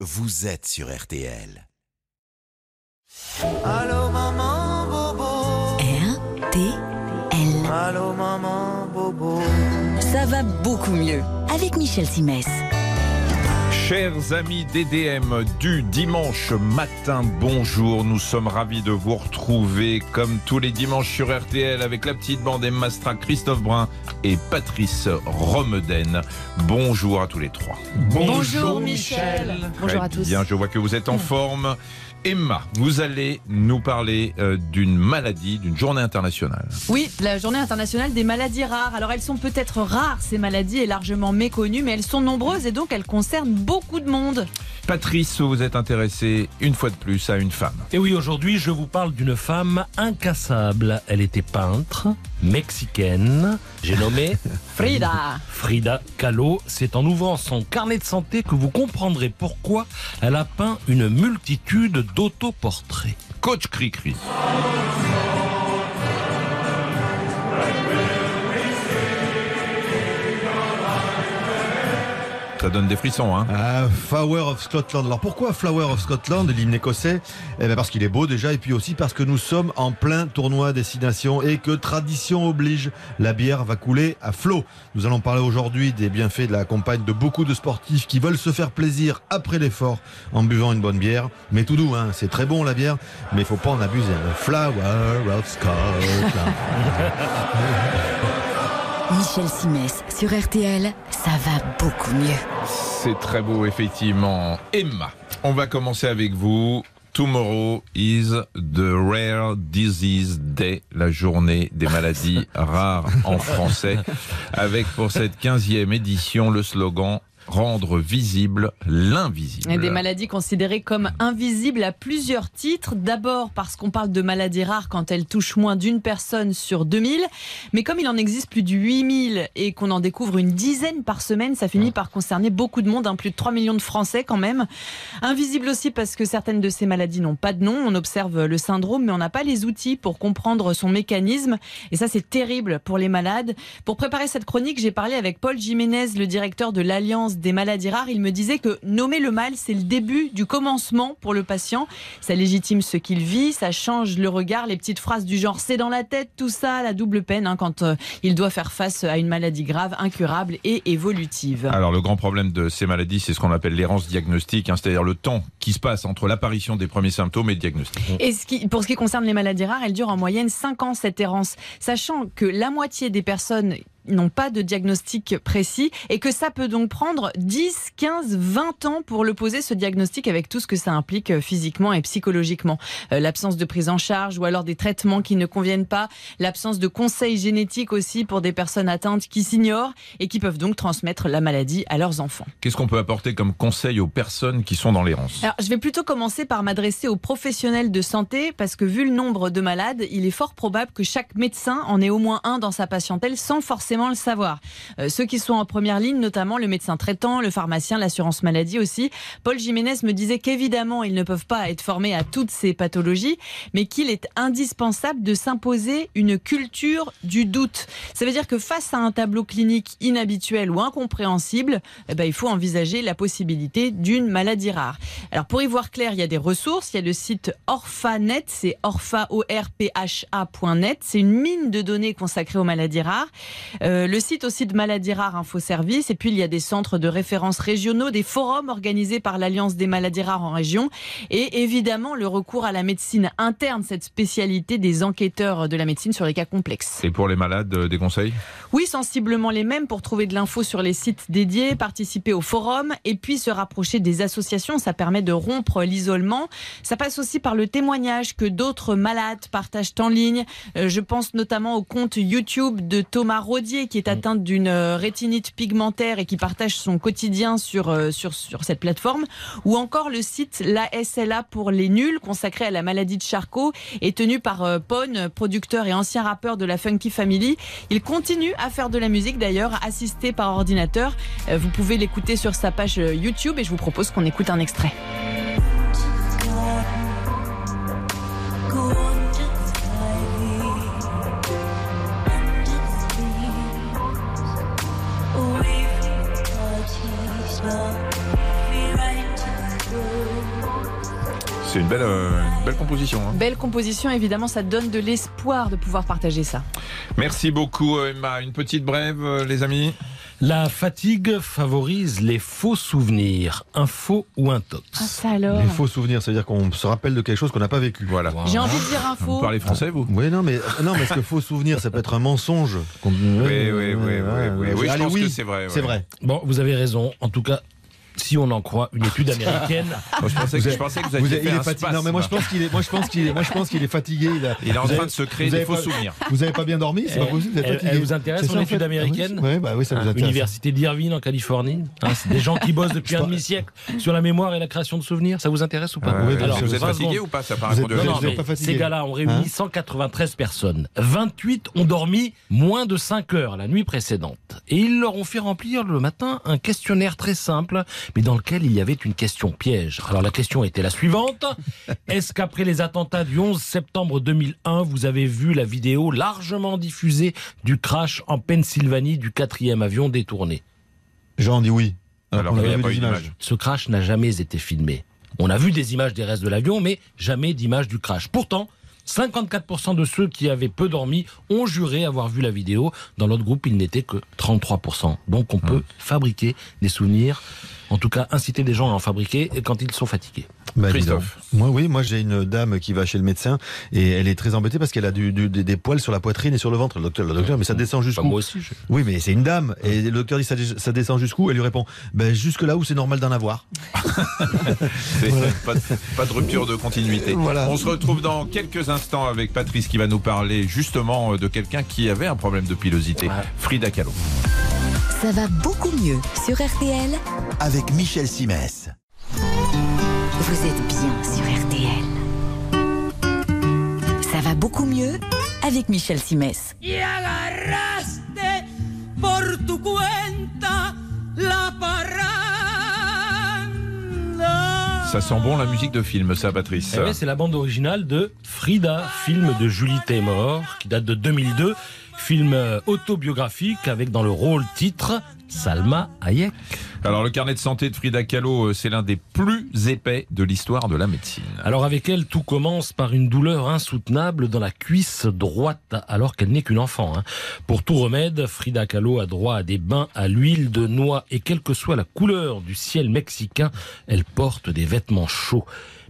vous êtes sur RTL. Allô maman bobo. RTL. Allô maman bobo. Ça va beaucoup mieux avec Michel Simès. Chers amis d'EDM du dimanche matin, bonjour. Nous sommes ravis de vous retrouver comme tous les dimanches sur RTL avec la petite bande Emma Strack, Christophe Brun et Patrice Romeden. Bonjour à tous les trois. Bonjour, Michel. Bonjour à tous. Bien, je vois que vous êtes en forme. Emma, vous allez nous parler euh, d'une maladie, d'une journée internationale. Oui, la journée internationale des maladies rares. Alors elles sont peut-être rares, ces maladies, et largement méconnues, mais elles sont nombreuses et donc elles concernent beaucoup de monde. Patrice, vous êtes intéressé une fois de plus à une femme. Et oui, aujourd'hui, je vous parle d'une femme incassable. Elle était peintre, mexicaine. J'ai nommé Frida. Frida Kahlo. C'est en ouvrant son carnet de santé que vous comprendrez pourquoi elle a peint une multitude d'autoportraits. Coach Cricri. Ça donne des frissons, hein Ah, Flower of Scotland. Alors pourquoi Flower of Scotland, l'hymne écossais? Eh ben Parce qu'il est beau déjà, et puis aussi parce que nous sommes en plein tournoi destination et que tradition oblige, la bière va couler à flot. Nous allons parler aujourd'hui des bienfaits de la campagne de beaucoup de sportifs qui veulent se faire plaisir après l'effort en buvant une bonne bière. Mais tout doux, hein, c'est très bon la bière, mais il faut pas en abuser. hein. Flower of Scotland. Michel Simès sur RTL, ça va beaucoup mieux. C'est très beau, effectivement. Emma, on va commencer avec vous. Tomorrow is the Rare Disease Day, la journée des maladies rares en français, avec pour cette 15e édition le slogan Rendre visible l'invisible. Des maladies considérées comme invisibles à plusieurs titres. D'abord parce qu'on parle de maladies rares quand elles touchent moins d'une personne sur 2000. Mais comme il en existe plus de 8000 et qu'on en découvre une dizaine par semaine, ça finit par concerner beaucoup de monde, hein, plus de 3 millions de Français quand même. Invisible aussi parce que certaines de ces maladies n'ont pas de nom. On observe le syndrome, mais on n'a pas les outils pour comprendre son mécanisme. Et ça, c'est terrible pour les malades. Pour préparer cette chronique, j'ai parlé avec Paul Jiménez, le directeur de l'Alliance des maladies rares. Il me disait que nommer le mal, c'est le début du commencement pour le patient. Ça légitime ce qu'il vit, ça change le regard, les petites phrases du genre c'est dans la tête, tout ça, la double peine hein, quand euh, il doit faire face à une maladie grave, incurable et évolutive. Alors le grand problème de ces maladies, c'est ce qu'on appelle l'errance diagnostique, hein, c'est-à-dire le temps qui se passe entre l'apparition des premiers symptômes et le diagnostic. Et ce qui, pour ce qui concerne les maladies rares, elles durent en moyenne 5 ans cette errance, sachant que la moitié des personnes n'ont pas de diagnostic précis et que ça peut donc prendre 10, 15, 20 ans pour le poser ce diagnostic avec tout ce que ça implique euh, physiquement et psychologiquement. Euh, l'absence de prise en charge ou alors des traitements qui ne conviennent pas, l'absence de conseils génétiques aussi pour des personnes atteintes qui s'ignorent et qui peuvent donc transmettre la maladie à leurs enfants. Qu'est-ce qu'on peut apporter comme conseil aux personnes qui sont dans l'errance Alors, je vais plutôt commencer par m'adresser aux professionnels de santé parce que vu le nombre de malades, il est fort probable que chaque médecin en ait au moins un dans sa patientèle sans forcément le savoir. Euh, ceux qui sont en première ligne, notamment le médecin traitant, le pharmacien, l'assurance maladie aussi. Paul Jiménez me disait qu'évidemment, ils ne peuvent pas être formés à toutes ces pathologies, mais qu'il est indispensable de s'imposer une culture du doute. Ça veut dire que face à un tableau clinique inhabituel ou incompréhensible, eh ben, il faut envisager la possibilité d'une maladie rare. Alors pour y voir clair, il y a des ressources. Il y a le site Orphanet, c'est orpha. C'est une mine de données consacrée aux maladies rares. Euh, le site aussi de maladies rares Info Service. Et puis il y a des centres de référence régionaux, des forums organisés par l'Alliance des maladies rares en région. Et évidemment le recours à la médecine interne, cette spécialité des enquêteurs de la médecine sur les cas complexes. Et pour les malades, euh, des conseils? Oui, sensiblement les mêmes pour trouver de l'info sur les sites dédiés, participer au forum et puis se rapprocher des associations. Ça permet de rompre l'isolement. Ça passe aussi par le témoignage que d'autres malades partagent en ligne. Euh, je pense notamment au compte YouTube de Thomas Rodier qui est atteint d'une euh, rétinite pigmentaire et qui partage son quotidien sur, euh, sur, sur cette plateforme. Ou encore le site La SLA pour les nuls consacré à la maladie de Charcot est tenu par euh, Pone, producteur et ancien rappeur de la Funky Family. Il continue à faire de la musique d'ailleurs, assisté par ordinateur. Vous pouvez l'écouter sur sa page YouTube et je vous propose qu'on écoute un extrait. C'est une belle, euh, une belle composition. hein. Belle composition, évidemment, ça donne de l'espoir de pouvoir partager ça. Merci beaucoup Emma. Une petite brève, euh, les amis. La fatigue favorise les faux souvenirs, un faux ou un tox. Ah, ça alors Les faux souvenirs, ça veut dire qu'on se rappelle de quelque chose qu'on n'a pas vécu. Voilà. J'ai envie de dire un Vous faux. parlez français, vous? Oui, non, mais non, mais est-ce que faux souvenir, ça peut être un mensonge Oui, oui, oui, oui, oui. Oui, je Allez, pense oui, que c'est vrai. C'est vrai. Bon, vous avez raison. En tout cas, si on en croit une étude américaine, Moi, je, pensais que, je pensais que vous aviez fait un. Non, mais moi je pense qu'il est, moi je pense qu'il est, moi je pense qu'il est fatigué. Il, a- Il est en train avez- de se créer vous des avez faux pas- souvenirs. Vous avez pas bien dormi, c'est pas possible. Vous êtes elle- fatigué. elle vous intéresse, en étude américaine Oui, bah oui, ça vous Hein, intéresse. Université d'Irvine en Californie. Hein, c'est des gens qui bossent depuis un demi-siècle sur la mémoire et la création de souvenirs. Ça vous intéresse ou pas alors, vous êtes fatigué ou pas Ça fatigué. ces gars-là ont réuni Hein 193 personnes. 28 ont dormi moins de 5 heures la nuit précédente. Et ils leur ont fait remplir le matin un questionnaire très simple, mais dans lequel il y avait une question piège. Alors la question était la suivante. Est-ce qu'après les attentats du 11 septembre 2001, vous avez vu la vidéo largement diffusée du crash en Pennsylvanie du quatrième avion détourné? Jean dit oui. Alors on qu'il n'y avait a vu images. d'image. Ce crash n'a jamais été filmé. On a vu des images des restes de l'avion, mais jamais d'image du crash. Pourtant, 54% de ceux qui avaient peu dormi ont juré avoir vu la vidéo. Dans l'autre groupe, il n'était que 33%. Donc on peut fabriquer des souvenirs, en tout cas inciter des gens à en fabriquer quand ils sont fatigués. Bah, Christophe. Moi, oui, moi j'ai une dame qui va chez le médecin et elle est très embêtée parce qu'elle a du, du- des, des poils sur la poitrine et sur le ventre. Le docteur, le docteur, mais ça descend jusqu'où moi aussi. je- Oui, mais c'est une dame. Et le docteur dit ça, ça descend jusqu'où? Elle lui répond ben, jusque là où c'est normal d'en avoir. C'est pas, de- pas de rupture de continuité. Voilà. On se retrouve dans quelques instants avec Patrice qui va nous parler justement de quelqu'un qui avait un problème de pilosité, Ouais. Frida Kahlo. Ça va beaucoup mieux sur RTL. Avec Michel Simès. Vous êtes bien sur RTL. Ça va beaucoup mieux avec Michel Simès. Y agarraste por tu cuenta la. Ça sent bon la musique de film, ça, Patrice. Eh c'est la bande originale de Frida, film de Julie Taymor, qui date de 2002. Film euh, autobiographique avec dans le rôle titre Salma Hayek. Alors, le carnet de santé de Frida Kahlo, euh, c'est l'un des plus épais de l'histoire de la médecine. Alors avec elle, tout commence par une douleur insoutenable dans la cuisse droite, alors qu'elle n'est qu'une enfant. hein. Pour tout remède, Frida Kahlo a droit à des bains à l'huile de noix et quelle que soit la couleur du ciel mexicain, elle porte des vêtements chauds.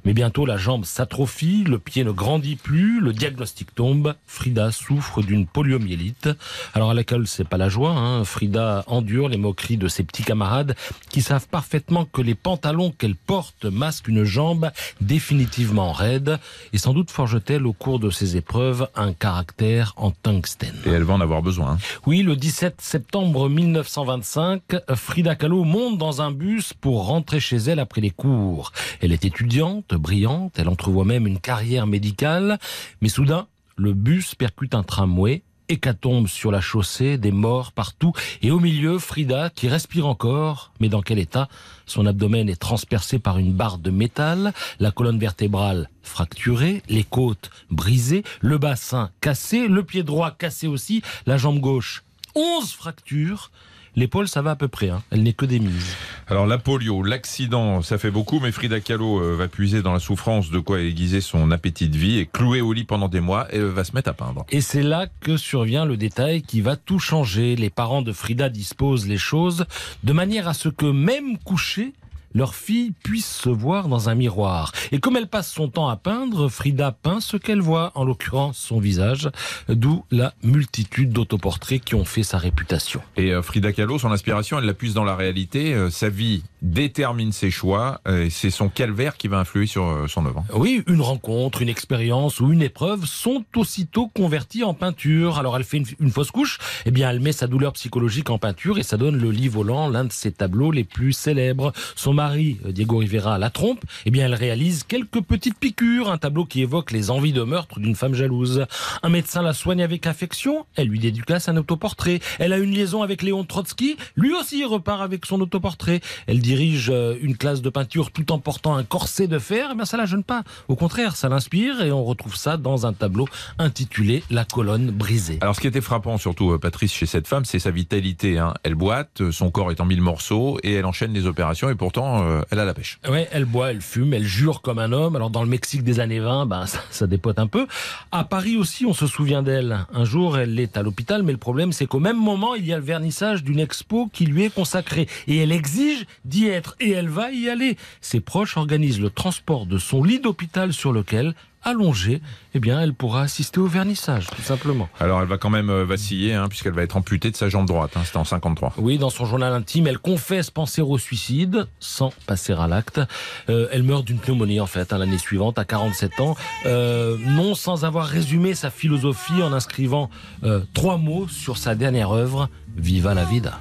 Mais bientôt, la jambe s'atrophie, le pied ne grandit plus, le diagnostic tombe. Frida souffre d'une poliomyélite. Alors à l'école, c'est pas la joie. Hein. Frida endure les moqueries de ses petits camarades qui savent parfaitement que les pantalons qu'elle porte masquent une jambe définitivement raide. Et sans doute forge-t-elle au cours de ces épreuves un caractère en tungstène. Et elle va en avoir besoin. hein. Oui, le 17 septembre 1925, Frida Kahlo monte dans un bus pour rentrer chez elle après les cours. Elle est étudiante, brillante, elle entrevoit même une carrière médicale, mais soudain, le bus percute un tramway. Hécatombe sur la chaussée, des morts partout, et au milieu, Frida, qui respire encore, mais dans quel état? Son abdomen est transpercé par une barre de métal, la colonne vertébrale fracturée, les côtes brisées, le bassin cassé, le pied droit cassé aussi, la jambe gauche 11 fractures. L'épaule, ça va à peu près, hein. elle n'est que des mises. Alors, la polio, l'accident, ça fait beaucoup, mais Frida Kahlo euh, va puiser dans la souffrance de quoi aiguiser son appétit de vie et clouer au lit pendant des mois et euh, va se mettre à peindre. Et c'est là que survient le détail qui va tout changer. Les parents de Frida disposent les choses de manière à ce que même couchée, leur fille puisse se voir dans un miroir. Et comme elle passe son temps à peindre, Frida peint ce qu'elle voit, en l'occurrence son visage, d'où la multitude d'autoportraits qui ont fait sa réputation. Et euh, Frida Kahlo, son inspiration, elle la puise dans la réalité. Euh, sa vie détermine ses choix. euh, et c'est son calvaire qui va influer sur euh, son œuvre. Oui, une rencontre, une expérience ou une épreuve sont aussitôt converties en peinture. Alors elle fait une, une fausse couche, eh bien elle met sa douleur psychologique en peinture et ça donne le lit volant, l'un de ses tableaux les plus célèbres. Son mari, euh, Diego Rivera, la trompe, eh bien elle réalise quelques petites piqûres, un tableau qui évoque les envies de meurtre d'une femme jalouse. Un médecin la soigne avec affection, elle lui dédicace un autoportrait. Elle a une liaison avec Léon Trotsky, lui aussi repart avec son autoportrait. Elle dirige dirige euh, une classe de peinture tout en portant un corset de fer, eh bien ça la gêne pas. Au contraire, ça l'inspire et on retrouve ça dans un tableau intitulé La colonne brisée. Alors, ce qui était frappant, surtout, euh, Patrice, chez cette femme, c'est sa vitalité. hein. Elle boite, euh, son corps est en mille morceaux et elle enchaîne les opérations et pourtant, euh, elle a la pêche. Ouais, elle boit, elle fume, elle jure comme un homme. Alors dans le Mexique des années 20, ben, ça, ça dépote un peu. À Paris aussi, on se souvient d'elle. Un jour, elle est à l'hôpital, mais le problème, c'est qu'au même moment, il y a le vernissage d'une expo qui lui est consacrée. Et elle exige d'y être. Et elle va y aller. Ses proches organisent le transport de son lit d'hôpital sur lequel, allongée, eh bien, elle pourra assister au vernissage, tout simplement. Alors, elle va quand même euh, vaciller, hein, puisqu'elle va être amputée de sa jambe droite. Hein, C'était en 53. Oui, dans son journal intime, elle confesse penser au suicide sans passer à l'acte. Euh, elle meurt d'une pneumonie en fait hein, l'année suivante à 47 ans. Euh, non sans avoir résumé sa philosophie en inscrivant euh, trois mots sur sa dernière œuvre Viva la vida.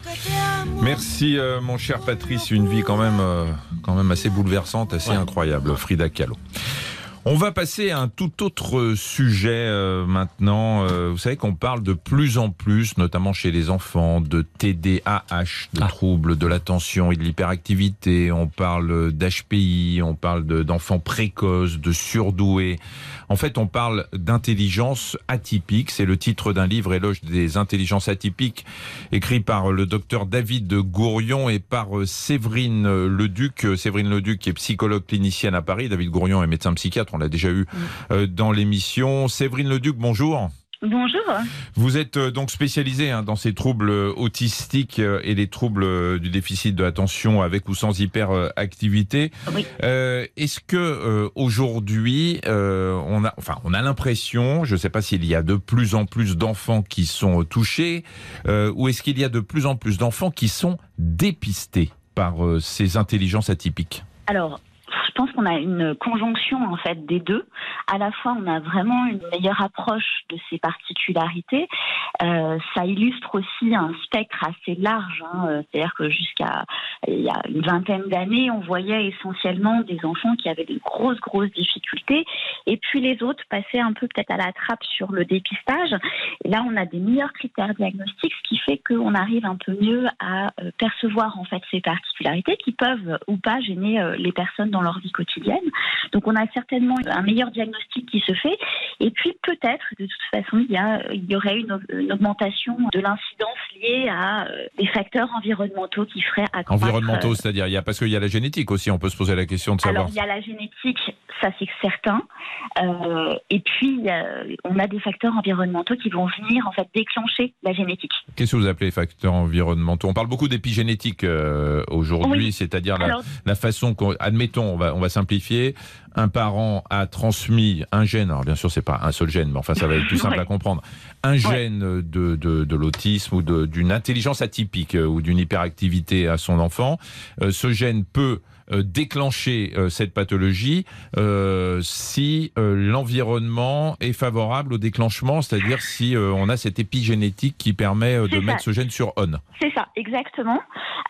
Merci, euh, mon cher Patrice. Une vie quand même, euh, quand même assez bouleversante, assez Ouais. incroyable. Frida Kahlo. On va passer à un tout autre sujet euh, maintenant. Euh, vous savez qu'on parle de plus en plus, notamment chez les enfants, de TDAH, de Ah. troubles de l'attention et de l'hyperactivité. On parle d'HPI, on parle de- d'enfants précoces, de surdoués. En fait, on parle d'intelligence atypique. C'est le titre d'un livre éloge des intelligences atypiques, écrit par le docteur David Gourion et par euh, Séverine Leduc. Euh, Séverine Leduc qui est psychologue clinicienne à Paris. David Gourion est médecin psychiatre. On l'a déjà eu euh, dans l'émission. Séverine Leduc, bonjour. Bonjour. Vous êtes euh, donc spécialisée hein, dans ces troubles euh, autistiques euh, et les troubles du déficit de l'attention avec ou sans hyperactivité. Oui. Euh, Est-ce que aujourd'hui, euh, on a, enfin, on a l'impression, je ne sais pas s'il y a de plus en plus d'enfants qui sont touchés, euh, ou est-ce qu'il y a de plus en plus d'enfants qui sont dépistés par ces intelligences atypiques? Alors, pense qu'on a une conjonction en fait des deux. À la fois, on a vraiment une meilleure approche de ces particularités. Euh, ça illustre aussi un spectre assez large. hein. Euh, C'est-à-dire que jusqu'à il y a une vingtaine d'années, on voyait essentiellement des enfants qui avaient de grosses grosses difficultés, et puis les autres passaient un peu peut-être à la trappe sur le dépistage. Et là, on a des meilleurs critères diagnostiques, ce qui fait qu'on arrive un peu mieux à euh, percevoir en fait ces particularités qui peuvent ou pas gêner les personnes dans leur vie quotidienne. Donc, on a certainement un meilleur diagnostic qui se fait. Et puis, peut-être, de toute façon, il y, aurait une augmentation de l'incidence liée à euh, des facteurs environnementaux qui feraient accroître. Environnementaux, euh, c'est-à-dire, il y a parce qu'il y a la génétique aussi. On peut se poser la question de savoir. alors, il y a la génétique, ça c'est certain. Euh, et puis, on a des facteurs environnementaux qui vont venir en fait déclencher la génétique. Qu'est-ce que vous appelez facteurs environnementaux? On parle beaucoup d'épigénétique euh, aujourd'hui, Oui. c'est-à-dire la, la façon qu'on, admettons, on va, on va simplifier, un parent a transmis un gène, alors bien sûr c'est pas un seul gène, mais enfin ça va être plus simple Ouais. à comprendre, un gène de, de, de l'autisme ou d'une intelligence atypique euh, ou d'une hyperactivité à son enfant. Euh, ce gène peut déclencher euh, cette pathologie euh, si euh, l'environnement est favorable au déclenchement, c'est-à-dire si euh, on a cette épigénétique qui permet euh, de ça. mettre ce gène sur on. C'est ça, exactement.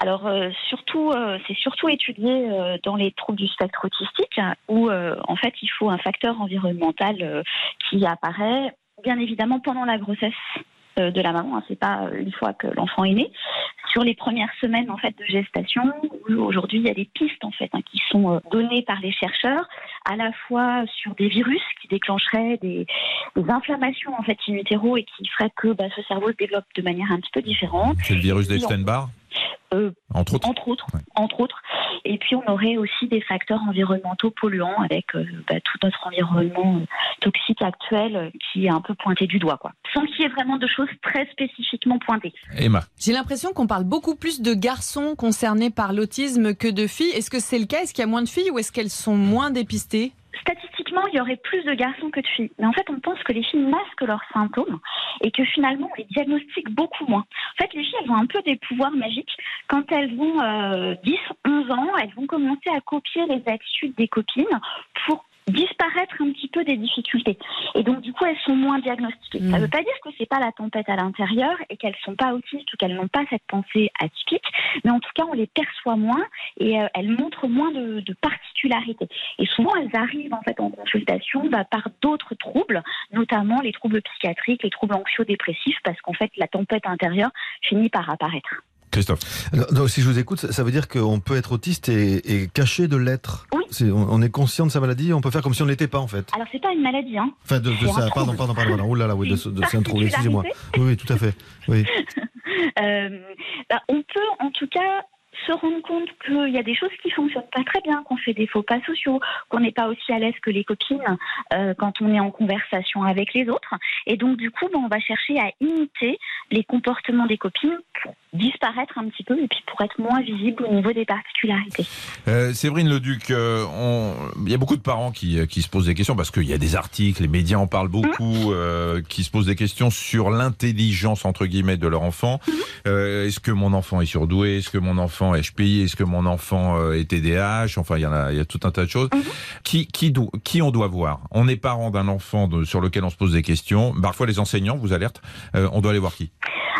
Alors euh, surtout, euh, c'est surtout étudié euh, dans les troubles du spectre autistique, hein, où euh, en fait il faut un facteur environnemental euh, qui apparaît bien évidemment pendant la grossesse euh, de la maman. Hein, c'est pas euh, une fois que l'enfant est né. Sur les premières semaines en fait de gestation, où aujourd'hui il y a des pistes en fait hein, qui sont euh, données par les chercheurs, à la fois sur des virus qui déclencheraient des, des inflammations en fait in utero et qui feraient que bah, ce cerveau se développe de manière un petit peu différente. C'est le virus d'Epstein-Barr Euh, Entre autres entre autres, entre autres. Et puis on aurait aussi des facteurs environnementaux polluants avec euh, bah, tout notre environnement toxique actuel qui est un peu pointé du doigt, quoi. Sans qu'il y ait vraiment de choses très spécifiquement pointées. Emma. J'ai l'impression qu'on parle beaucoup plus de garçons concernés par l'autisme que de filles. Est-ce que c'est le cas? Est-ce qu'il y a moins de filles ou est-ce qu'elles sont moins dépistées? Statistiquement, il y aurait plus de garçons que de filles. Mais en fait, on pense que les filles masquent leurs symptômes et que finalement, on les diagnostique beaucoup moins. En fait, les filles, elles ont un peu des pouvoirs magiques. Quand elles ont euh, 10, 11 ans, elles vont commencer à copier les attitudes des copines pour disparaître un petit peu des difficultés. Et donc, du coup, elles sont moins diagnostiquées. Ça ne veut pas dire que c'est pas la tempête à l'intérieur et qu'elles sont pas autistes ou qu'elles n'ont pas cette pensée atypique, mais en tout cas, on les perçoit moins et euh, elles montrent moins de, de particularités. Et souvent, elles arrivent en fait en consultation bah, par d'autres troubles, notamment les troubles psychiatriques, les troubles anxio-dépressifs, parce qu'en fait, la tempête intérieure finit par apparaître. Christophe. Alors, donc, si je vous écoute, ça, veut dire qu'on peut être autiste et, et caché de l'être. Oui. On, on est conscient de sa maladie, on peut faire comme si on n'était pas en fait. Alors c'est pas une maladie, hein. Enfin, de, de ça, pardon, pardon, pardon, pardon. Oh là là, oui, de, de, c'est un trouble, excusez-moi. Oui, oui, tout à fait. Oui. Euh, bah, on peut en tout cas se rendre compte qu'il y a des choses qui fonctionnent pas très bien, qu'on fait des faux pas sociaux, qu'on n'est pas aussi à l'aise que les copines euh, quand on est en conversation avec les autres. Et donc du coup, bah, on va chercher à imiter les comportements des copines pour disparaître un petit peu et puis pour être moins visible au niveau des particularités. Euh, Séverine Leduc, euh, on- il y a beaucoup de parents qui, euh, qui se posent des questions parce qu'il y a des articles, les médias en parlent beaucoup, euh, qui se posent des questions sur l'intelligence entre guillemets de leur enfant. Euh, est-ce que mon enfant est surdoué? Est-ce que mon enfant est HPI Est-ce que mon enfant euh, est TDAH Enfin, il y en a, il y a tout un tas de choses. Qui, qui, do- qui on doit voir? On est parent d'un enfant de- sur lequel on se pose des questions. Parfois, les enseignants vous alertent. Euh, on doit aller voir qui?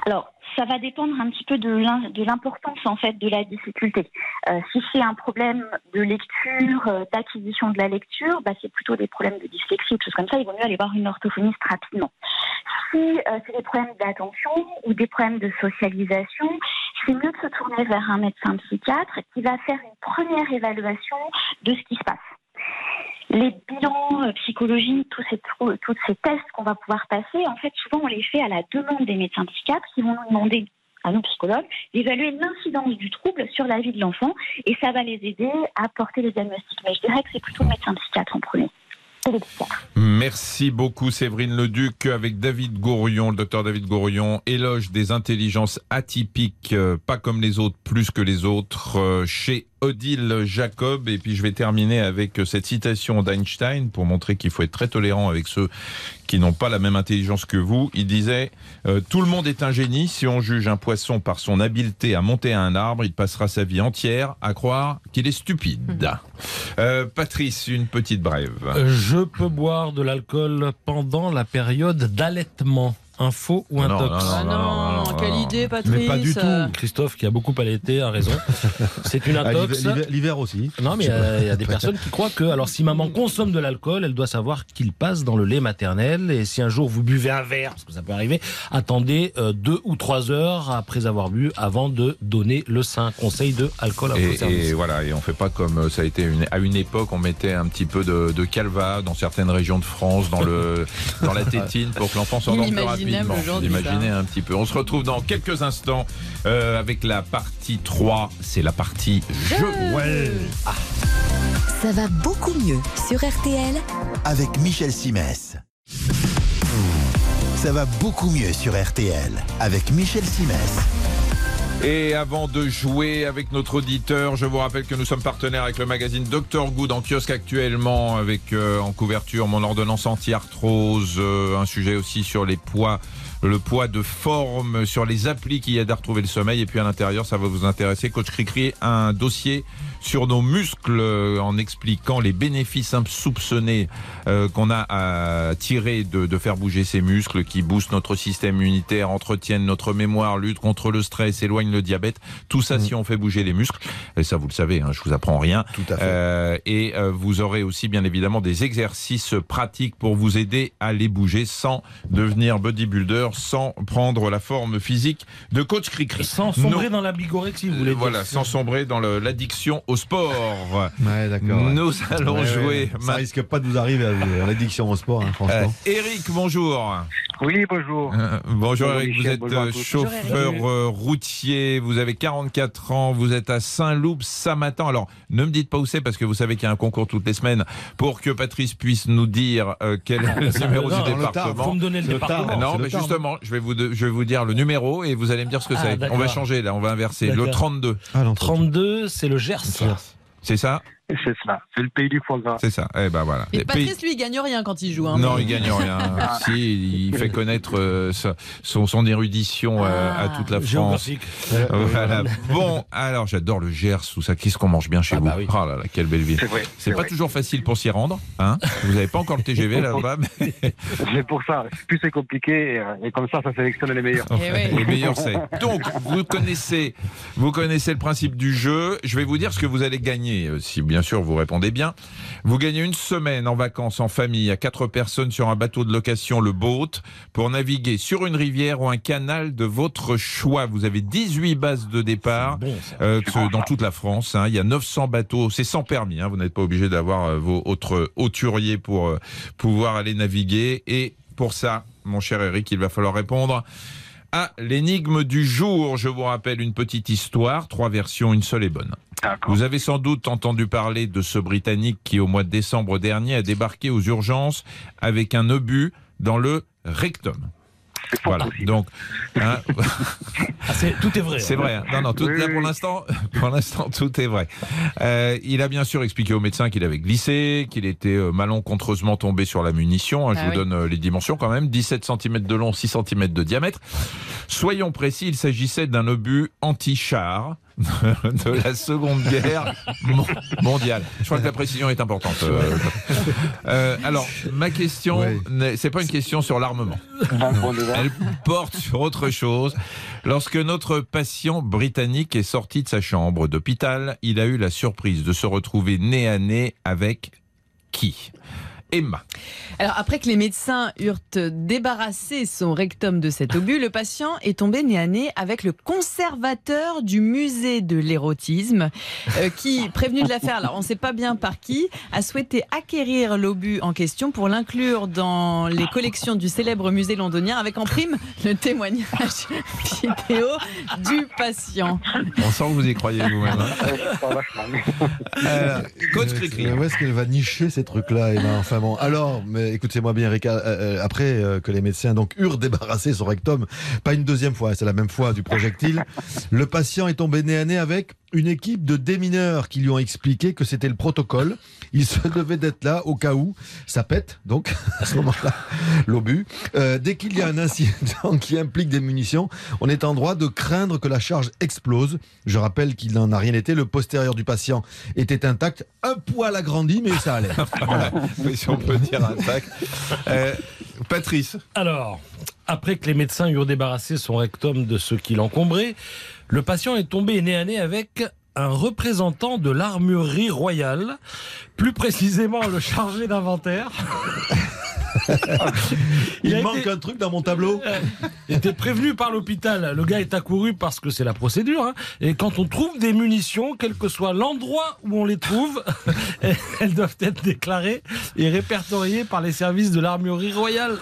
Alors, ça va dépendre un petit peu de l'im- de l'importance en fait de la difficulté. Euh, si c'est un problème de lecture, euh, d'acquisition de la lecture, bah, c'est plutôt des problèmes de dyslexie ou des choses comme ça. Il vaut mieux aller voir une orthophoniste rapidement. Si euh, c'est des problèmes d'attention ou des problèmes de socialisation, c'est mieux de se tourner vers un médecin psychiatre qui va faire une première évaluation de ce qui se passe. Les bilans euh, psychologiques, tous ces, tests qu'on va pouvoir passer, en fait, souvent on les fait à la demande des médecins psychiatres qui vont nous demander à nos psychologues d'évaluer l'incidence du trouble sur la vie de l'enfant et ça va les aider à porter les diagnostics. Mais je dirais que c'est plutôt le médecin psychiatre en premier. Merci beaucoup Séverine Leduc avec David Gourion, le docteur David Gourion, éloge des intelligences atypiques, euh, pas comme les autres, plus que les autres, euh, chez Odile Jacob. Et puis je vais terminer avec euh, cette citation d'Einstein pour montrer qu'il faut être très tolérant avec ceux qui n'ont pas la même intelligence que vous. Il disait euh, Tout le monde est un génie. Si on juge un poisson par son habileté à monter à un arbre, il passera sa vie entière à croire qu'il est stupide. Euh, Patrice, une petite brève. Je peux boire de l'alcool pendant la période d'allaitement. Info ou Non, intox non, Ah non, non, non, non, quelle non. idée, Patrice. Mais pas du tout. Christophe, qui a beaucoup allaité, a raison. C'est une Ah, intox. l'hiver- aussi. Non, mais euh, il y a des personnes qui croient que, alors si maman consomme de l'alcool, elle doit savoir qu'il passe dans le lait maternel. Et si un jour vous buvez un verre, parce que ça peut arriver, attendez euh, deux ou trois heures après avoir bu avant de donner le sein. Conseil de alcool à vos Et, services. et voilà, et on fait pas comme euh, ça a été une, à une époque, on mettait un petit peu de, de calva dans certaines régions de France, dans le dans la tétine pour que l'enfant s'endorme plus Inimaginable rapidement. aujourd'hui, Imaginez un petit peu. On se retrouve dans quelques instants euh, avec la partie 3, c'est la partie jeu. Ouais. Ça va beaucoup mieux sur RTL avec Michel Simès. Ça va beaucoup mieux sur RTL avec Michel Simès. Et avant de jouer avec notre auditeur, je vous rappelle que nous sommes partenaires avec le magazine Dr Good en kiosque actuellement avec euh, en couverture mon ordonnance anti-arthrose, euh, un sujet aussi sur les poids le poids de forme sur les applis qui aident à retrouver le sommeil. Et puis à l'intérieur ça va vous intéresser. Coach Cricri un dossier sur nos muscles euh, en expliquant les bénéfices insoupçonnés euh, qu'on a à tirer de, de faire bouger ces muscles qui boostent notre système immunitaire, entretiennent notre mémoire, luttent contre le stress, éloignent le diabète. Tout ça si on fait bouger les muscles. Et ça, vous le savez, hein, je vous apprends rien. Tout à fait. Euh, et euh, vous aurez aussi bien évidemment des exercices pratiques pour vous aider à les bouger sans devenir bodybuilder, sans prendre la forme physique de coach Cricri. Sans sombrer dans la bigorexie, vous voulez dire. Voilà, sans sombrer dans l'addiction au sport. Ouais, d'accord. ouais. Nous allons Ouais, jouer. Ça maintenant. risque pas de vous arriver à l'addiction au sport, hein, franchement. Eric, bonjour. Oui, bonjour. Euh, bonjour Bonjour Eric, vous êtes bonjour euh, chauffeur Bonjour, euh, routier, vous avez 44 ans, vous êtes à Saint-Loup, Samatan. Alors, ne me dites pas où c'est parce que vous savez qu'il y a un concours toutes les semaines pour que Patrice puisse nous dire euh, quel est le numéro non, du Tarn, département. Faut me donner le Le département. Tarn. non, c'est le mais justement, je vais, vous de- je vais vous dire le numéro et vous allez me dire ce que Ah, c'est. On va changer là, on va inverser. Le D'accord. 32, Ah, non, 32, c'est le Gers. c'est ça? C'est cela. C'est le pays du foie gras. C'est ça. Eh ben voilà. Et Et Patrice, lui, il gagne rien quand il joue. hein, Non, mais- il gagne rien. si, il fait connaître euh, sa- son, son érudition euh, Ah. à toute la France. Géographique. Voilà. Bon, alors j'adore le Gers, tout ça. Qu'est-ce qu'on mange bien chez Ah vous? bah oui. Oh là là, quelle belle ville. C'est pas vrai. toujours facile pour s'y rendre, hein? Vous n'avez pas encore le TGV là-bas, mais C'est pour ça. Plus c'est compliqué, et, euh, et comme ça, ça sélectionne les meilleurs. Eh ouais. le meilleur c'est. Donc, vous connaissez, vous connaissez le principe du jeu. Je vais vous dire ce que vous allez gagner, euh, si bien bien sûr vous répondez bien. Vous gagnez une semaine en vacances en famille à quatre personnes sur un bateau de location, le boat, pour naviguer sur une rivière ou un canal de votre choix. Vous avez 18 bases de départ euh, dans toute la France. hein. Il y a 900 bateaux, c'est sans permis. hein. Vous n'êtes pas obligé d'avoir euh, vos autres hauturiers pour euh, pouvoir aller naviguer. Et pour ça, mon cher Eric, il va falloir répondre à l'énigme du jour. Je vous rappelle une petite histoire, trois versions, une seule est bonne. Vous avez sans doute entendu parler de ce Britannique qui, au mois de décembre dernier, a débarqué aux urgences avec un obus dans le rectum. Voilà. Donc, hein, Ah, tout est vrai. c'est hein. vrai. hein. Non, non. Tout, Oui, là, pour oui. l'instant, pour l'instant, tout est vrai. Euh, il a bien sûr expliqué au médecin qu'il avait glissé, qu'il était euh, malencontreusement tombé sur la munition. hein. je Ah vous donne euh, les dimensions quand même 17 cm de long, 6 cm de diamètre. Soyons précis, il s'agissait d'un obus anti-char de la Seconde Guerre mon- mondiale. Je crois que la précision est importante. euh, euh, alors, ma question, Oui. n'est- c'est pas une question sur l'armement. Elle porte sur autre chose. Lorsque notre patient britannique est sorti de sa chambre d'hôpital, il a eu la surprise de se retrouver nez à nez avec qui? Emma. Alors, après que les médecins eurent débarrassé son rectum de cet obus, le patient est tombé nez à nez avec le conservateur du musée de l'érotisme, euh, qui, prévenu de l'affaire, alors on ne sait pas bien par qui, a souhaité acquérir l'obus en question pour l'inclure dans les collections du célèbre musée londonien, avec en prime le témoignage vidéo du patient. On sent que vous y croyez vous-même. hein. Euh, coach Euh, Cricri. Où est-ce qu'elle va nicher ces trucs-là Emma? Enfin Alors, mais écoutez-moi bien, Eric. euh, euh, après euh, que les médecins donc eurent débarrassé son rectum, pas une deuxième fois, c'est la même fois du projectile. le patient est tombé nez à nez avec une équipe de démineurs qui lui ont expliqué que c'était le protocole. Il se devait d'être là au cas où ça pète. Donc à ce moment-là, l'obus. Euh, dès qu'il y a un incident qui implique des munitions, on est en droit de craindre que la charge explose. Je rappelle qu'il n'en a rien été. Le postérieur du patient était intact, un poil agrandi, mais ça allait. Voilà, si on peut dire intact. Euh, Patrice. Alors, après que les médecins eurent débarrassé son rectum de ce qui l'encombrait, le patient est tombé nez à nez avec un représentant de l'armurerie royale, plus précisément le chargé d'inventaire. Il, manque été- un truc dans mon tableau. était prévenu par l'hôpital. Le gars est accouru parce que c'est la procédure. hein. Et quand on trouve des munitions, quel que soit l'endroit où on les trouve, elles doivent être déclarées et répertoriées par les services de l'armurerie royale.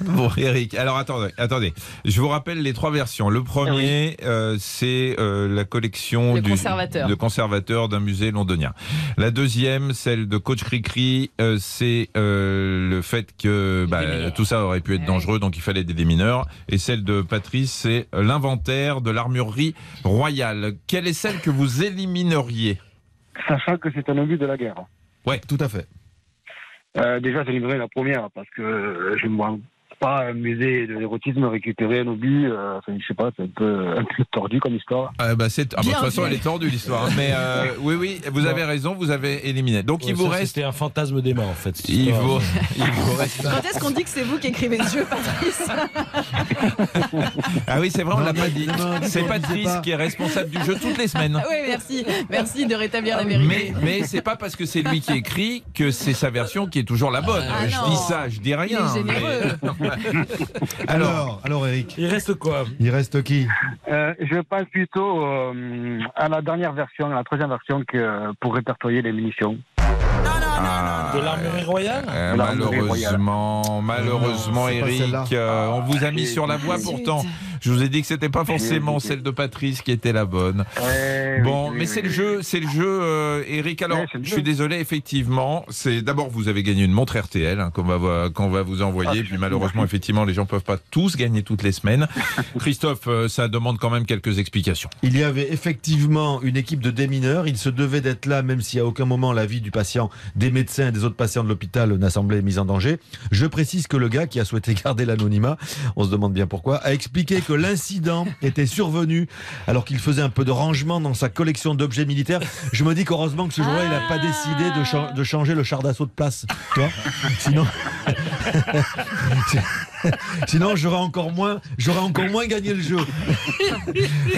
Bon, Eric, alors attendez, attendez. Je vous rappelle les trois versions. Le premier, euh, c'est euh, la collection Le du conservateur. de conservateur d'un musée londonien. La deuxième, celle de Coach Cricri, euh, c'est euh, le fait que bah, tout ça aurait pu être dangereux, donc il fallait des démineurs. Et celle de Patrice, c'est l'inventaire de l'armurerie royale. Quelle est celle que vous élimineriez Sachant que c'est un obus de la guerre. Tout à fait. Euh, déjà, j'éliminerai la première parce que euh, je ne vois pas un musée de l'érotisme récupérer un obus. euh, enfin, je sais pas, c'est un peu, un peu tordu comme histoire. Ah bah c'est, ah bah, de toute façon, elle est tordue l'histoire. hein. Mais euh, oui, oui, vous avez raison, vous avez éliminé. Donc il vous ça, reste C'était un fantasme d'Emma, en fait. Il vous, il vous reste. Quand est-ce qu'on dit que c'est vous qui écrivez ce jeu, Patrice? Ah oui, c'est vrai, on Non, l'a mais- pas dit. C'est Patrice qui est responsable du jeu toutes les semaines. Ah Oui, merci. Merci de rétablir la Mais, vérité. mais c'est pas parce que c'est lui qui écrit que c'est sa version qui est toujours la bonne. Ah je dis ça, je dis rien. Il est généreux. mais- Alors, Alors, Eric, Il reste quoi il reste qui? Euh, je pense plutôt euh, à la dernière version, à la troisième version que pour répertorier les munitions. ah, De l'armurerie royale? euh, De l'armurerie royale. malheureusement, malheureusement, Non, Eric, euh, on vous a mis sur la voie pourtant. Je vous ai dit que c'était pas forcément celle de Patrice qui était la bonne. Ouais, Bon, oui, mais oui, c'est oui, le jeu, c'est le jeu, euh, Eric. Alors, je jeu. suis désolé, effectivement. C'est d'abord vous avez gagné une montre RTL hein, qu'on va vo- qu'on va vous envoyer. Ah, puis malheureusement, effectivement, les gens peuvent pas tous gagner toutes les semaines. Christophe, euh, ça demande quand même quelques explications. Il y avait effectivement une équipe de démineurs. Il se devait d'être là, même si à aucun moment la vie du patient, des médecins et des autres patients de l'hôpital n'a semblé mise en danger. Je précise que le gars qui a souhaité garder l'anonymat, on se demande bien pourquoi, a expliqué l'incident était survenu alors qu'il faisait un peu de rangement dans sa collection d'objets militaires. Je me dis qu'heureusement que ce jour-là, il n'a pas décidé de changer le char d'assaut de place. Toi Sinon. Sinon, j'aurais encore moins, j'aurais encore moins gagné le jeu.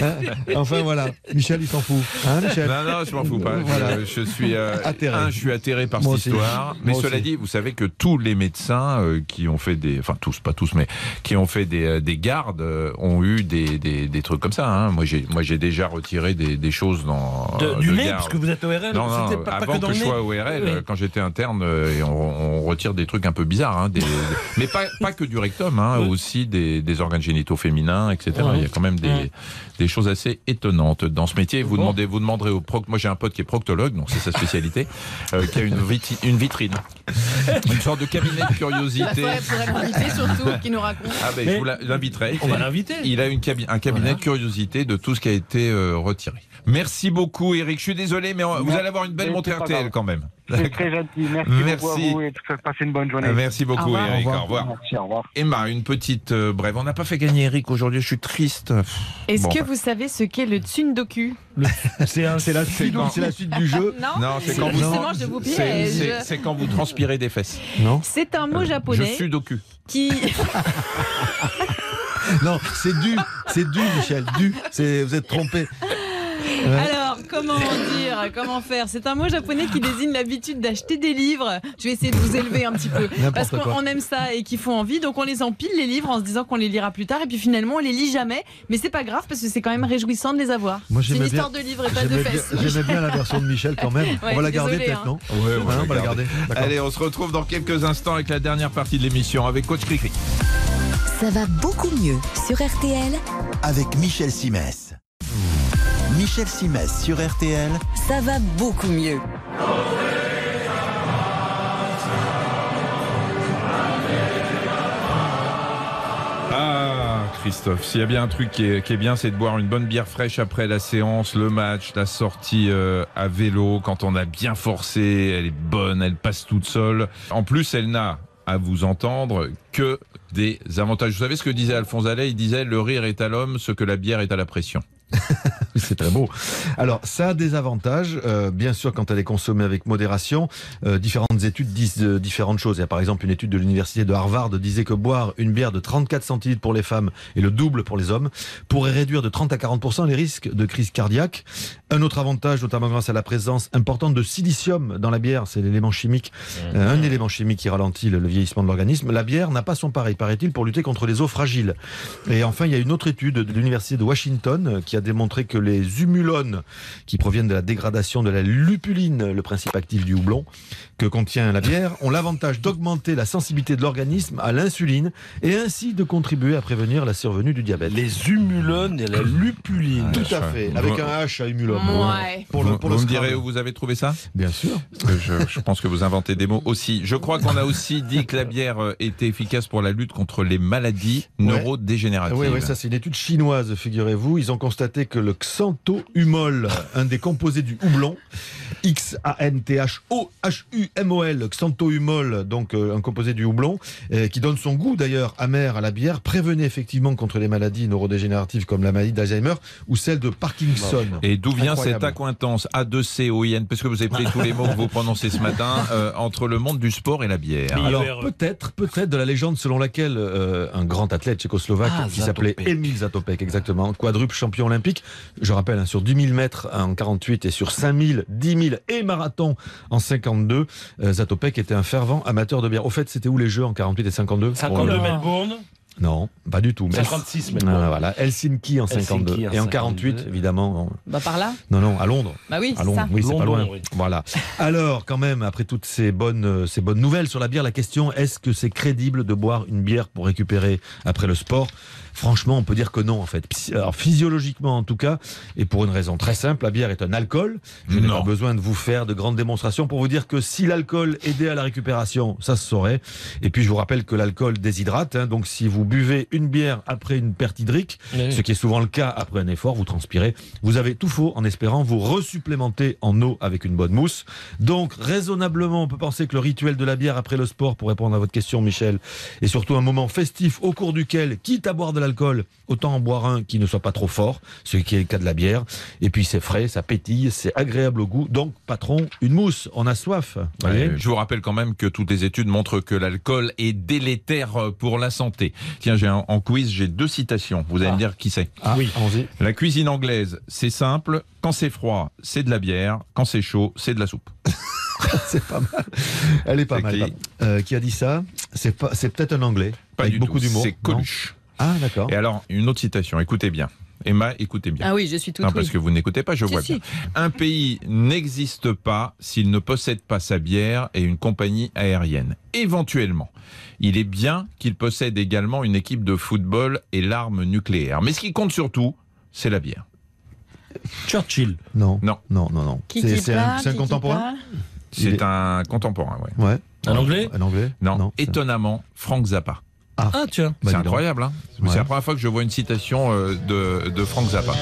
Hein enfin voilà, Michel, il s'en fout. Hein, Michel Non, non, je m'en fous pas. Voilà. Je, je suis euh, Atterré. un, je suis atterré par Moi cette aussi. histoire. Mais Moi cela aussi. dit, vous savez que tous les médecins euh, qui ont fait des, enfin tous, pas tous, mais qui ont fait des, euh, des gardes euh, ont eu des, des, des trucs comme ça. Hein. Moi, j'ai, moi, j'ai déjà retiré des, des choses dans De- euh, du de nez, garde. parce que vous êtes ORL Non, non, C'était pas, pas avant que dans que le je sois ORL, Oui. quand j'étais interne, euh, et on, on retire des trucs un peu bizarres, hein, des- des- mais pas, pas que du rectum, hein, Oui. aussi des, des organes génitaux féminins, etc. Il y a quand même des, choses assez étonnantes dans ce métier. Vous Bon. demandez, vous demanderez au proc. Moi, j'ai un pote qui est proctologue, donc c'est sa spécialité, euh, qui a une vitrine, une sorte de cabinet de curiosité. surtout, qui nous raconte. Ah ben, je vous l'inviterai. On va l'inviter. Il a une cabi- un cabinet Voilà. de curiosité de tout ce qui a été euh, retiré. Merci beaucoup, Eric. Je suis désolé, mais on- vous allez avoir une belle montée RTL quand même. C'est très gentil. Merci, Merci. beaucoup à vous et passez une bonne journée. Merci Au beaucoup, revoir. Eric. Au Au revoir. Merci, au revoir. Emma, une petite euh, brève. On n'a pas fait gagner Eric aujourd'hui. Je suis triste. Est-ce Bon, que bah. vous savez ce qu'est le tsundoku? C'est la, suite- la du jeu. Non, Non, c'est quand vous- je vous quand vous transpirez des fesses. Non, C'est un mot Je japonais suis docu. qui. non, c'est du, c'est du, Michel, du. C'est, vous êtes trompé. Alors, comment dire Comment faire? C'est un mot japonais qui désigne l'habitude d'acheter des livres. Je vais essayer de vous élever un petit peu. Parce qu'on aime ça et qu'ils font envie. Donc, on les empile, les livres, en se disant qu'on les lira plus tard. Et puis finalement, on les lit jamais. Mais c'est pas grave parce que c'est quand même réjouissant de les avoir. Moi, C'est une j'aimais histoire bien- de livres et pas de fesses. j'aimais bien la version de Michel quand même. on va la garder peut-être, hein. non? Ouais, on va la garder. Allez, on se retrouve dans quelques instants avec la dernière partie de l'émission avec Coach Cricri. Ça va beaucoup mieux sur RTL. Avec Michel Simès. Michel Simès sur RTL. Ça va beaucoup mieux. Ah, Christophe, s'il y a bien un truc qui est, qui est bien, c'est de boire une bonne bière fraîche après la séance, le match, la sortie euh, à vélo. Quand on a bien forcé, elle est bonne, elle passe toute seule. En plus, elle n'a, à vous entendre, que des avantages. Vous savez ce que disait Alphonse Allais? Il disait le rire est à l'homme ce que la bière est à la pression. C'est très beau. Alors, ça a des avantages, euh, bien sûr, quand elle est consommée avec modération. Euh, différentes études disent euh, différentes choses. Il y a par exemple une étude de l'université de Harvard disait que boire une bière de 34 centilitres pour les femmes et le double pour les hommes pourrait réduire de 30 à 40 les risques de crise cardiaque. Un autre avantage, notamment grâce à la présence importante de silicium dans la bière, c'est l'élément chimique, euh, un élément chimique qui ralentit le, le vieillissement de l'organisme. La bière n'a pas son pareil, paraît-il, pour lutter contre les os fragiles. Et enfin, il y a une autre étude de l'université de Washington euh, qui a démontré que les humulones, qui proviennent de la dégradation de la lupuline, le principe actif du houblon, que contient la bière, ont l'avantage d'augmenter la sensibilité de l'organisme à l'insuline et ainsi de contribuer à prévenir la survenue du diabète. Les humulones et la lupuline. Tout à fait, avec un H à humulone. Ouais. Pour le, vous pour le vous me direz où vous avez trouvé ça Bien sûr. Que je, je pense que vous inventez des mots aussi. Je crois qu'on a aussi dit que la bière euh, était efficace pour la lutte contre les maladies neurodégénératives. Oui, oui, ça c'est une étude chinoise, figurez-vous. Ils ont constaté que le xanthohumol, un des composés du houblon, X-A-N-T-H-O-H-U-M-O-L, xanthohumol, donc euh, un composé du houblon, euh, qui donne son goût d'ailleurs amer à la bière, prévenait effectivement contre les maladies neurodégénératives comme la maladie d'Alzheimer ou celle de Parkinson. Et d'où vient cette accointance? A2C-O-I-N Parce que vous avez pris tous les mots que vous prononcez ce matin euh, entre le monde du sport et la bière. Alors peut-être, peut-être de la légende selon laquelle un grand athlète tchécoslovaque Ah, qui s'appelait. Emil Zatopek, exactement, quadruple champion olympique. Je rappelle hein, sur 10 000 mètres en 48 et sur 5 000, 10 000 et marathon en 52, euh, Zatopek était un fervent amateur de bière. Au fait, c'était où les Jeux en 48 et 52 52 Pour le- Melbourne, Non, pas du tout. mais- 56 Ah, Melbourne. voilà, Helsinki en 52 Helsinki en et en 52. 48 évidemment. en- Bah par là Non non, à Londres. Bah oui, À c'est Londres, ça. oui, c'est pas loin. oui. Voilà. Alors, quand même, après toutes ces bonnes, euh, ces bonnes nouvelles sur la bière, la question est-ce que c'est crédible de boire une bière pour récupérer après le sport? Franchement, on peut dire que non, en fait. Alors, physiologiquement, en tout cas, et pour une raison très simple, la bière est un alcool. Je n'ai pas besoin de vous faire de grandes démonstrations pour vous dire que si l'alcool aidait à la récupération, ça se saurait. Et puis, je vous rappelle que l'alcool déshydrate. hein. donc, si vous vous buvez une bière après une perte hydrique, Oui. ce qui est souvent le cas après un effort, vous transpirez, vous avez tout faux en espérant vous resupplémenter en eau avec une bonne mousse. Donc, raisonnablement, on peut penser que le rituel de la bière après le sport, pour répondre à votre question, Michel, est surtout un moment festif au cours duquel, quitte à boire de l'alcool, autant en boire un qui ne soit pas trop fort, ce qui est le cas de la bière. Et puis, c'est frais, ça pétille, c'est agréable au goût. Donc, patron, une mousse, on a soif. vous voyez Ouais, je vous rappelle quand même que toutes les études montrent que l'alcool est délétère pour la santé. Tiens, j'ai en quiz, j'ai deux citations. Vous allez me dire qui c'est. Ah, oui, allons-y. La cuisine anglaise, c'est simple. Quand c'est froid, c'est de la bière. Quand c'est chaud, c'est de la soupe. c'est pas mal. Elle est pas mal. qui Euh, qui a dit ça? C'est peut-être un anglais. Pas avec du beaucoup tout. d'humour. C'est non Coluche. Ah, d'accord. Et alors, une autre citation. Écoutez bien. Emma, écoutez bien. Ah oui, je suis tout Non, oui. parce que vous n'écoutez pas, je Si, vois si. bien. Un pays n'existe pas s'il ne possède pas sa bière et une compagnie aérienne. Éventuellement, il est bien qu'il possède également une équipe de football et l'arme nucléaire. Mais ce qui compte surtout, c'est la bière. Churchill. Non. Non. Non, non, non. Qui C'est un, contemporain C'est est- un contemporain, ouais. Ouais. Un anglais Un anglais Non, c'est- étonnamment, Frank Zappa. Ah tiens. Bah, c'est donc. incroyable, hein Ouais. C'est la première fois que je vois une citation euh, de, de Frank Zappa.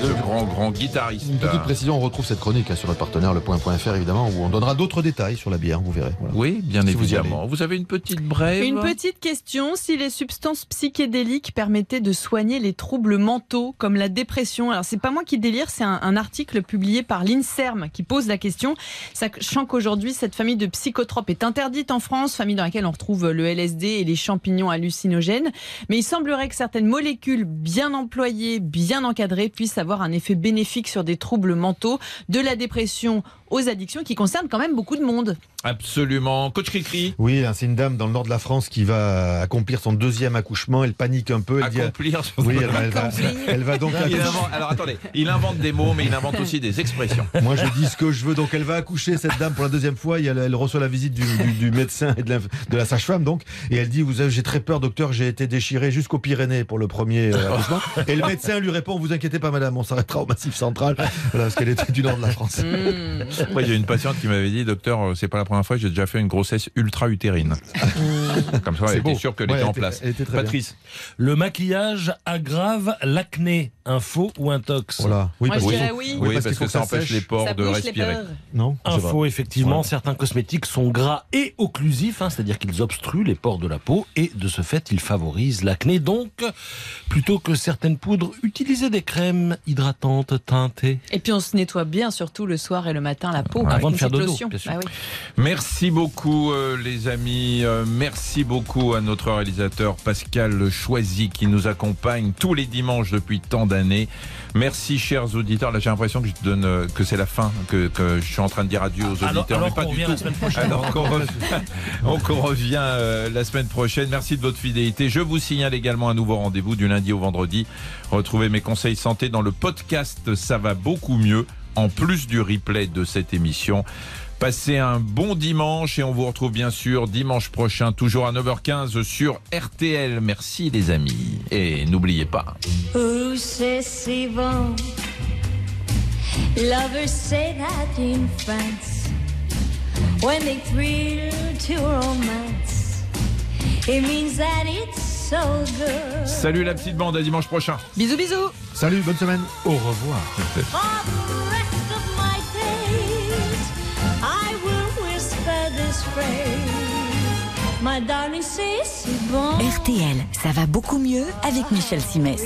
Ce grand, grand guitariste. Une petite précision, on retrouve cette chronique hein, sur notre partenaire, le point.fr évidemment, où on donnera d'autres détails sur la bière, vous verrez. Voilà. Oui, bien Si vous y évidemment. Vous, avez une petite brève Une petite question, si les substances psychédéliques permettaient de soigner les troubles mentaux comme la dépression. Alors c'est pas moi qui délire, c'est un, un article publié par l'INSERM qui pose la question, sachant qu'aujourd'hui cette famille de psychotropes est interdite en France, famille dans laquelle on retrouve le LSD et les champignons hallucinogènes, mais il semblerait que certaines molécules bien employées, bien encadrées puissent avoir un effet bénéfique sur des troubles mentaux, de la dépression aux addictions qui concernent quand même beaucoup de monde. Absolument. Coach Cricri Oui, hein, c'est une dame dans le nord de la France qui va accomplir son deuxième accouchement. Elle panique un peu. Elle dit, Accomplir. oui, elle va, elle va- elle va donc Il accoucher. invente- alors attendez, il invente des mots, mais il invente aussi des expressions. Moi, je dis ce que je veux. Donc, elle va accoucher, cette dame, pour la deuxième fois. Elle, elle reçoit la visite du, du- du médecin et de la, de la sage-femme, donc. Et elle dit, vous avez, j'ai très peur, docteur, j'ai été déchirée jusqu'aux Pyrénées pour le premier euh, accouchement. Et le médecin lui répond, vous inquiétez pas, madame, on s'arrêtera au massif central. Voilà, parce qu'elle est du nord de la France. Moi, j'ai une patiente qui m'avait dit, docteur, euh, c'est pas la première fois, j'ai déjà fait une grossesse ultra-utérine. Comme ça, C'est elle était sûre qu'elle Ouais, était en place. elle était très bien. Patrice, Le maquillage aggrave l'acné. Un faux ou un tox? Voilà. Oui, parce oui. oui, parce que ça empêche les pores Ça de respirer. Non, pas. Info, effectivement, Ouais. certains cosmétiques sont gras et occlusifs, hein, c'est-à-dire qu'ils obstruent les pores de la peau et de ce fait, ils favorisent l'acné. Donc, plutôt que certaines poudres, utilisez des crèmes hydratantes teintées. Et puis on se nettoie bien, surtout le soir et le matin, la peau. Avant de une faire dodo, lotion. bien sûr. Bah oui. Merci beaucoup euh, les amis, Euh, merci beaucoup à notre réalisateur Pascal Choisy qui nous accompagne tous les dimanches depuis tant d'années. Merci chers auditeurs, là j'ai l'impression que je donne euh, que c'est la fin, que, que je suis en train de dire adieu aux auditeurs, Alors, alors mais pas du revient tout. Alors qu'on revient, on- revient, euh, la semaine prochaine. Merci de votre fidélité. Je vous signale également un nouveau rendez-vous du lundi au vendredi. Retrouvez mes conseils santé dans le podcast Ça va beaucoup mieux, en plus du replay de cette émission. Passez un bon dimanche et on vous retrouve bien sûr dimanche prochain, toujours à 9h15 sur RTL. Merci les amis. Et n'oubliez pas. Who says c'est bon? Lovers say that in France. When they thrill to romance, it means that it's so good. Salut la petite bande, à dimanche prochain. Bisous, bisous. Salut, bonne semaine. Au revoir. For the RTL, ça va beaucoup mieux avec Michel Simès.